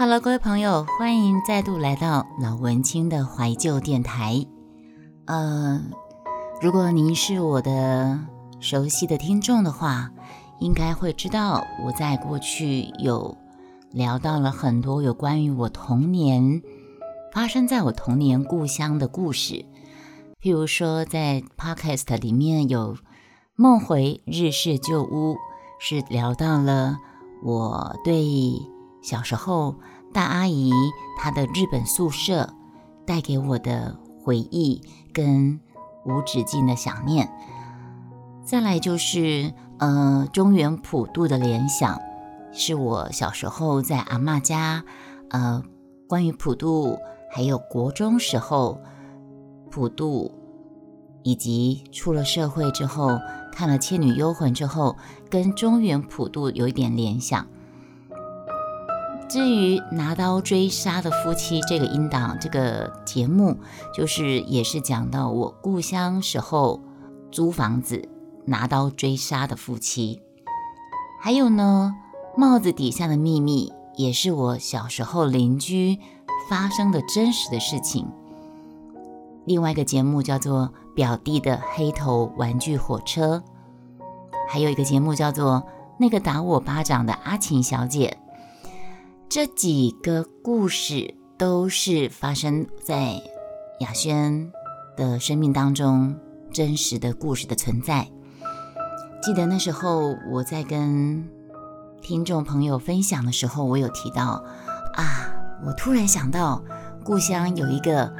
Hello，各位朋友，欢迎再度来到老文青的怀旧电台。呃，如果您是我的熟悉的听众的话，应该会知道我在过去有聊到了很多有关于我童年发生在我童年故乡的故事。譬如说，在 Podcast 里面有《梦回日式旧屋》，是聊到了我对小时候大阿姨她的日本宿舍带给我的回忆跟无止境的想念。再来就是呃中原普渡的联想，是我小时候在阿嬷家，呃关于普渡还有国中时候。普渡，以及出了社会之后看了《倩女幽魂》之后，跟中原普渡有一点联想。至于拿刀追杀的夫妻这个音档这个节目，就是也是讲到我故乡时候租房子拿刀追杀的夫妻。还有呢，帽子底下的秘密也是我小时候邻居发生的真实的事情。另外一个节目叫做《表弟的黑头玩具火车》，还有一个节目叫做《那个打我巴掌的阿琴小姐》。这几个故事都是发生在雅轩的生命当中真实的故事的存在。记得那时候我在跟听众朋友分享的时候，我有提到啊，我突然想到故乡有一个。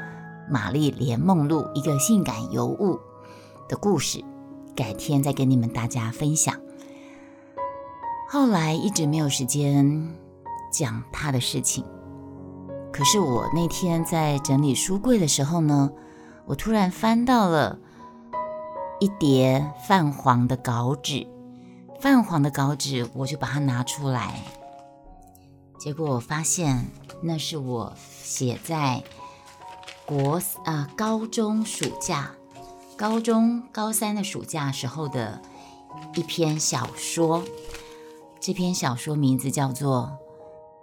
玛丽莲梦露一个性感尤物的故事，改天再跟你们大家分享。后来一直没有时间讲他的事情，可是我那天在整理书柜的时候呢，我突然翻到了一叠泛黄的稿纸，泛黄的稿纸，我就把它拿出来，结果我发现那是我写在。国啊，高中暑假，高中高三的暑假时候的一篇小说。这篇小说名字叫做《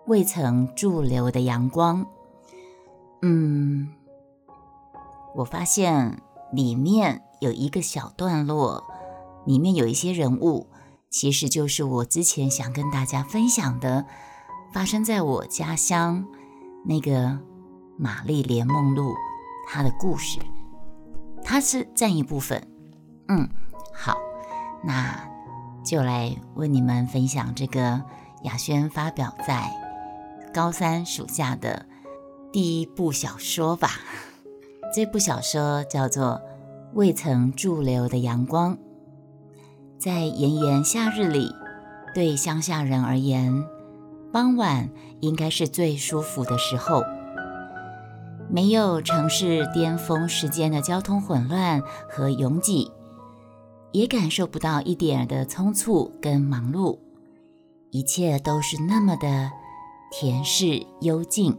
未曾驻留的阳光》。嗯，我发现里面有一个小段落，里面有一些人物，其实就是我之前想跟大家分享的，发生在我家乡那个。玛丽莲梦露，她的故事，她是占一部分。嗯，好，那就来为你们分享这个雅轩发表在高三暑假的第一部小说吧。这部小说叫做《未曾驻留的阳光》。在炎炎夏日里，对乡下人而言，傍晚应该是最舒服的时候。没有城市巅峰时间的交通混乱和拥挤，也感受不到一点的匆促跟忙碌，一切都是那么的恬适幽静。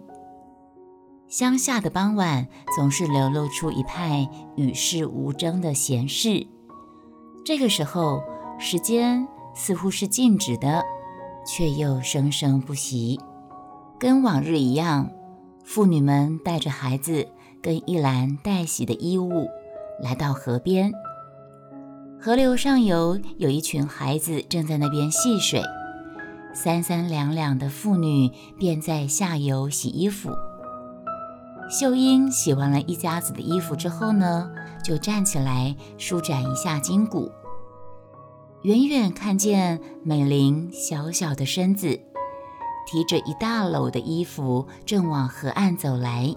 乡下的傍晚总是流露出一派与世无争的闲适。这个时候，时间似乎是静止的，却又生生不息，跟往日一样。妇女们带着孩子跟一篮待洗的衣物来到河边，河流上游有一群孩子正在那边戏水，三三两两的妇女便在下游洗衣服。秀英洗完了一家子的衣服之后呢，就站起来舒展一下筋骨。远远看见美玲小小的身子。提着一大篓的衣服，正往河岸走来。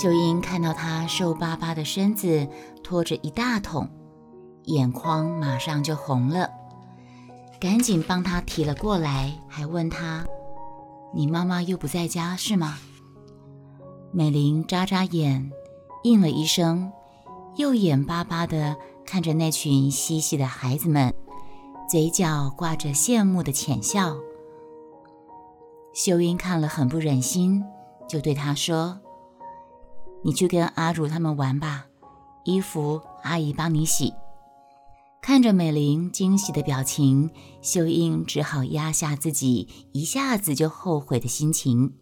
秀英看到她瘦巴巴的身子，拖着一大桶，眼眶马上就红了，赶紧帮他提了过来，还问他：“你妈妈又不在家是吗？”美玲眨眨眼，应了一声，又眼巴巴地看着那群嬉戏的孩子们，嘴角挂着羡慕的浅笑。秀英看了很不忍心，就对他说：“你去跟阿如他们玩吧，衣服阿姨帮你洗。”看着美玲惊喜的表情，秀英只好压下自己一下子就后悔的心情。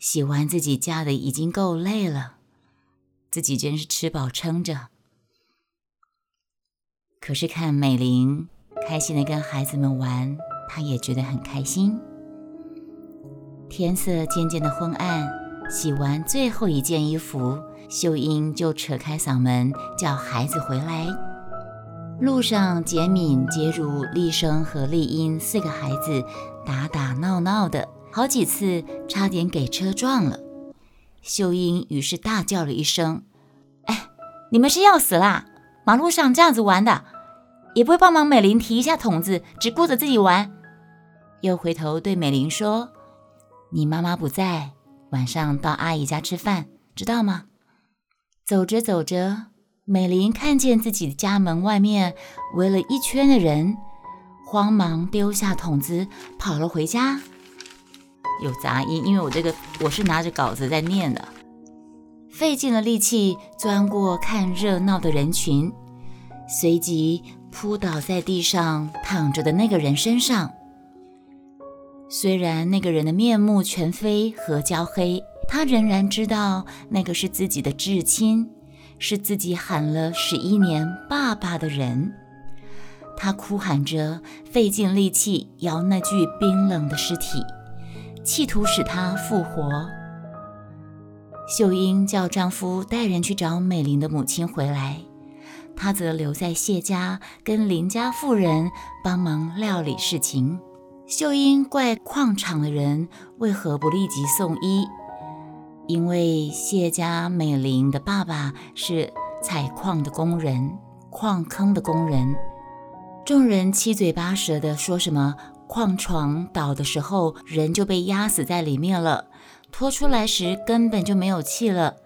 洗完自己家的已经够累了，自己真是吃饱撑着。可是看美玲开心的跟孩子们玩，她也觉得很开心。天色渐渐的昏暗，洗完最后一件衣服，秀英就扯开嗓门叫孩子回来。路上，简敏、杰如、丽生和丽英四个孩子打打闹闹的，好几次差点给车撞了。秀英于是大叫了一声：“哎，你们是要死啦！马路上这样子玩的，也不会帮忙美玲提一下桶子，只顾着自己玩。”又回头对美玲说。你妈妈不在，晚上到阿姨家吃饭，知道吗？走着走着，美玲看见自己的家门外面围了一圈的人，慌忙丢下桶子跑了回家。有杂音，因为我这个我是拿着稿子在念的，费尽了力气钻过看热闹的人群，随即扑倒在地上躺着的那个人身上。虽然那个人的面目全非和焦黑，他仍然知道那个是自己的至亲，是自己喊了十一年爸爸的人。他哭喊着，费尽力气摇那具冰冷的尸体，企图使他复活。秀英叫丈夫带人去找美玲的母亲回来，她则留在谢家，跟林家妇人帮忙料理事情。秀英怪矿场的人为何不立即送医？因为谢家美玲的爸爸是采矿的工人，矿坑的工人。众人七嘴八舌的说什么矿床倒的时候人就被压死在里面了，拖出来时根本就没有气了。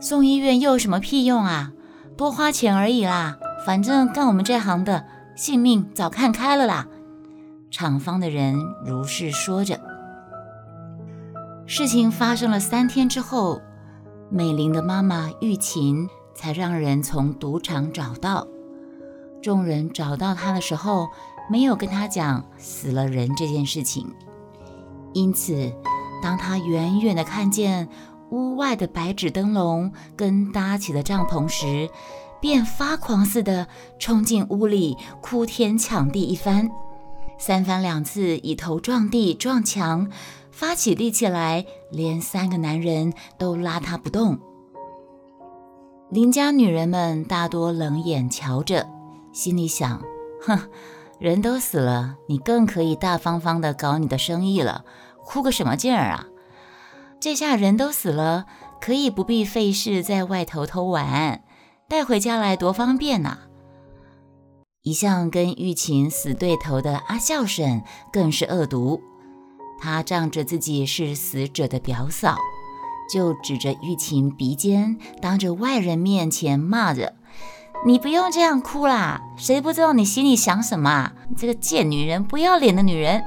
送医院又有什么屁用啊？多花钱而已啦，反正干我们这行的，性命早看开了啦。厂方的人如是说着。事情发生了三天之后，美玲的妈妈玉琴才让人从赌场找到。众人找到她的时候，没有跟她讲死了人这件事情。因此，当她远远的看见屋外的白纸灯笼跟搭起的帐篷时，便发狂似的冲进屋里，哭天抢地一番。三番两次以头撞地撞墙，发起力气来，连三个男人都拉他不动。邻家女人们大多冷眼瞧着，心里想：哼，人都死了，你更可以大方方的搞你的生意了，哭个什么劲儿啊？这下人都死了，可以不必费事在外头偷玩，带回家来多方便呐。一向跟玉琴死对头的阿孝婶更是恶毒，他仗着自己是死者的表嫂，就指着玉琴鼻尖，当着外人面前骂着：“你不用这样哭啦，谁不知道你心里想什么？你这个贱女人，不要脸的女人，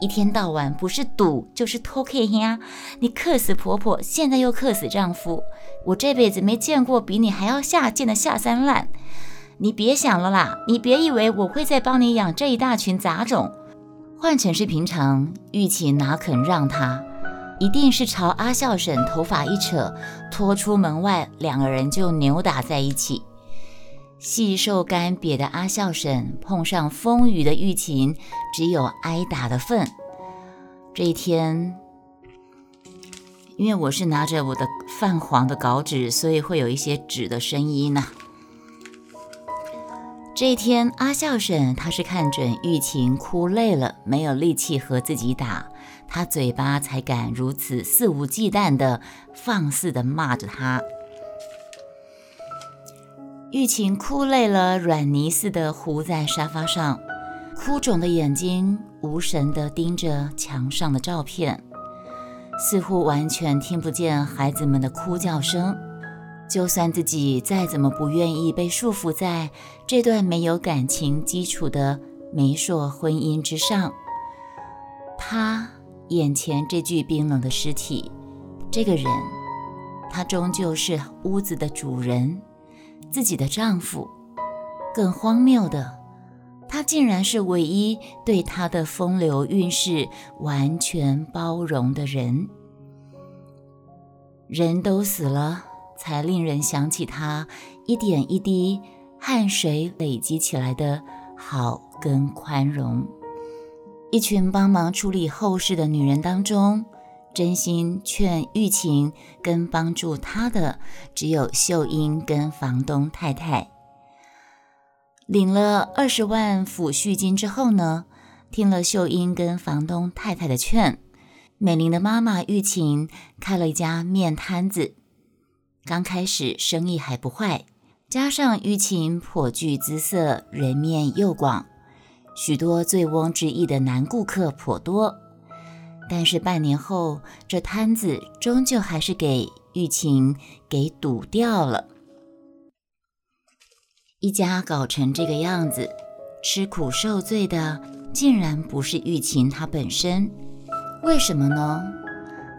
一天到晚不是赌就是偷 K 呀！你克死婆婆，现在又克死丈夫，我这辈子没见过比你还要下贱的下三滥。”你别想了啦！你别以为我会再帮你养这一大群杂种。换成是平常，玉琴哪肯让他？一定是朝阿孝婶头发一扯，拖出门外，两个人就扭打在一起。细瘦干瘪的阿孝婶碰上风雨的玉琴，只有挨打的份。这一天，因为我是拿着我的泛黄的稿纸，所以会有一些纸的声音呢。这一天，阿孝婶她是看准玉琴哭累了，没有力气和自己打，她嘴巴才敢如此肆无忌惮的放肆的骂着她。玉琴哭累了，软泥似的糊在沙发上，哭肿的眼睛无神的盯着墙上的照片，似乎完全听不见孩子们的哭叫声。就算自己再怎么不愿意被束缚在这段没有感情基础的媒妁婚姻之上，他眼前这具冰冷的尸体，这个人，他终究是屋子的主人，自己的丈夫，更荒谬的，他竟然是唯一对他的风流韵事完全包容的人。人都死了，才令人想起他一点一滴汗水累积起来的好跟宽容。一群帮忙处理后事的女人当中，真心劝玉琴跟帮助她的只有秀英跟房东太太。领了二十万抚恤金之后呢，听了秀英跟房东太太的劝，美玲的妈妈玉琴开了一家面摊子。刚开始生意还不坏，加上玉琴颇具姿色，人面又广。许多醉翁之意的男顾客颇多，但是半年后，这摊子终究还是给玉琴给堵掉了。一家搞成这个样子，吃苦受罪的竟然不是玉琴她本身，为什么呢？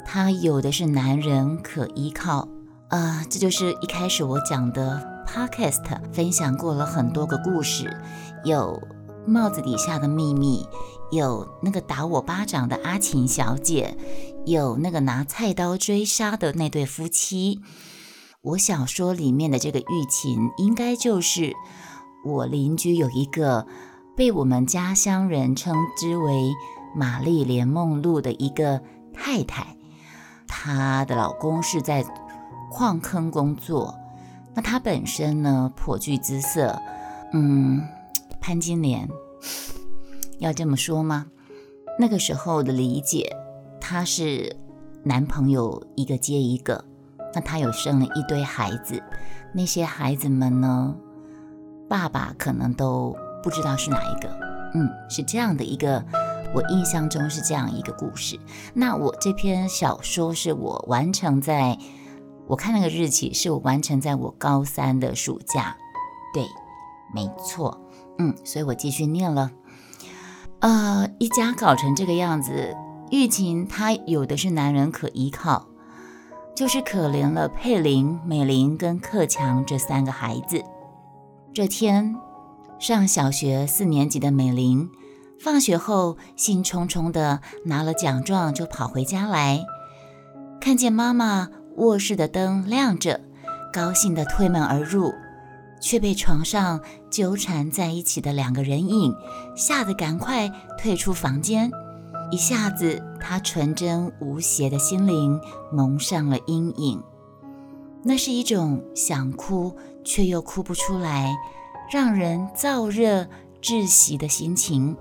她有的是男人可依靠啊！这就是一开始我讲的 podcast 分享过了很多个故事，有。帽子底下的秘密，有那个打我巴掌的阿琴小姐，有那个拿菜刀追杀的那对夫妻。我小说里面的这个玉琴，应该就是我邻居有一个被我们家乡人称之为玛丽莲梦露的一个太太，她的老公是在矿坑工作，那她本身呢颇具姿色，嗯。潘金莲，要这么说吗？那个时候的理解，她是男朋友一个接一个，那她有生了一堆孩子，那些孩子们呢，爸爸可能都不知道是哪一个。嗯，是这样的一个，我印象中是这样一个故事。那我这篇小说是我完成在，我看那个日期是我完成在我高三的暑假，对，没错。嗯，所以我继续念了。呃，一家搞成这个样子，玉琴她有的是男人可依靠，就是可怜了佩玲、美玲跟克强这三个孩子。这天，上小学四年级的美玲，放学后兴冲冲的拿了奖状就跑回家来，看见妈妈卧室的灯亮着，高兴的推门而入。却被床上纠缠在一起的两个人影吓得赶快退出房间，一下子，他纯真无邪的心灵蒙上了阴影。那是一种想哭却又哭不出来，让人燥热窒息的心情。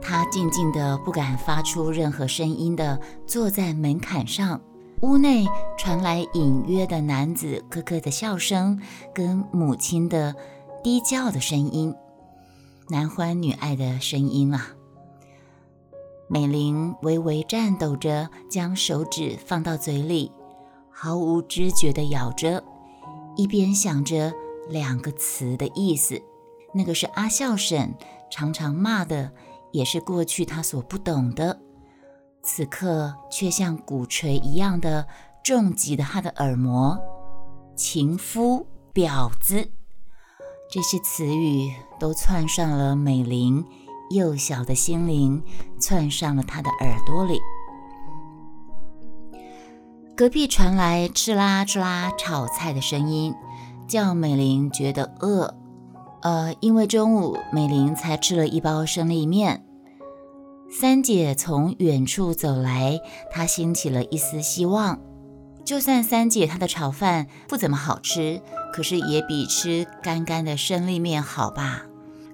他静静的不敢发出任何声音的坐在门槛上。屋内传来隐约的男子咯咯的笑声，跟母亲的低叫的声音，男欢女爱的声音啊！美玲微微颤抖着，将手指放到嘴里，毫无知觉地咬着，一边想着两个词的意思。那个是阿孝婶常常骂的，也是过去她所不懂的。此刻却像鼓槌一样的重击的他的耳膜，情夫、婊子，这些词语都窜上了美玲幼小的心灵，窜上了她的耳朵里。隔壁传来哧啦哧啦炒菜的声音，叫美玲觉得饿。呃，因为中午美玲才吃了一包生力面。三姐从远处走来，她兴起了一丝希望。就算三姐她的炒饭不怎么好吃，可是也比吃干干的生力面好吧？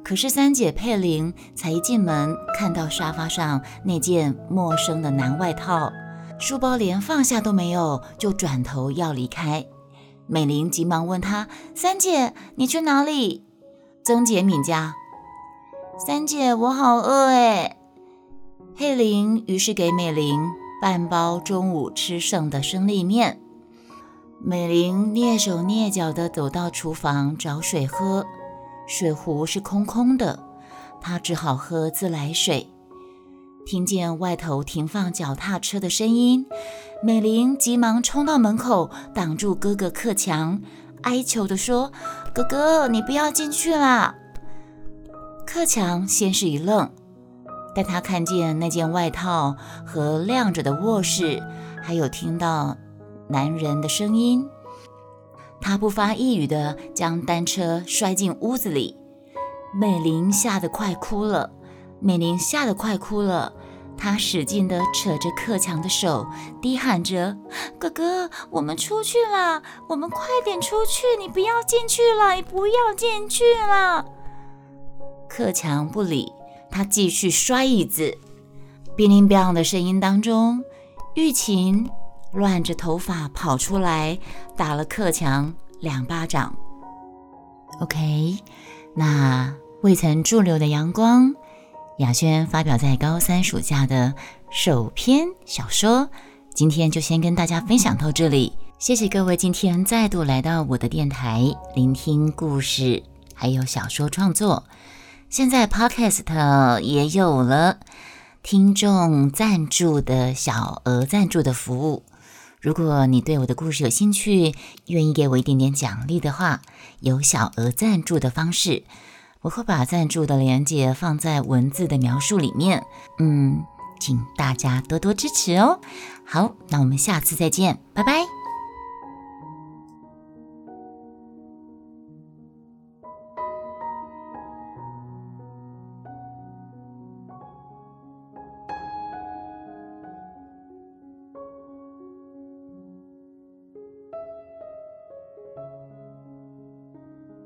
可是三姐佩玲才一进门，看到沙发上那件陌生的男外套，书包连放下都没有，就转头要离开。美玲急忙问她：“三姐，你去哪里？”曾姐敏家。三姐，我好饿诶。佩玲于是给美玲半包中午吃剩的生力面。美玲蹑手蹑脚地走到厨房找水喝，水壶是空空的，她只好喝自来水。听见外头停放脚踏车的声音，美玲急忙冲到门口，挡住哥哥克强，哀求地说：“哥哥，你不要进去啦！”克强先是一愣，但他看见那件外套和亮着的卧室，还有听到男人的声音，他不发一语的将单车摔进屋子里。美玲吓得快哭了，美玲吓得快哭了。她使劲地扯着克强的手，低喊着：“哥哥，我们出去啦！我们快点出去！你不要进去了，你不要进去了！”克强不理，他继续摔椅子。乒铃乓的声音当中，玉琴乱着头发跑出来，打了克强两巴掌。OK，那未曾驻留的阳光。雅轩发表在高三暑假的首篇小说，今天就先跟大家分享到这里。谢谢各位今天再度来到我的电台，聆听故事还有小说创作。现在 Podcast 也有了听众赞助的小额赞助的服务。如果你对我的故事有兴趣，愿意给我一点点奖励的话，有小额赞助的方式。我会把赞助的链接放在文字的描述里面，嗯，请大家多多支持哦。好，那我们下次再见，拜拜。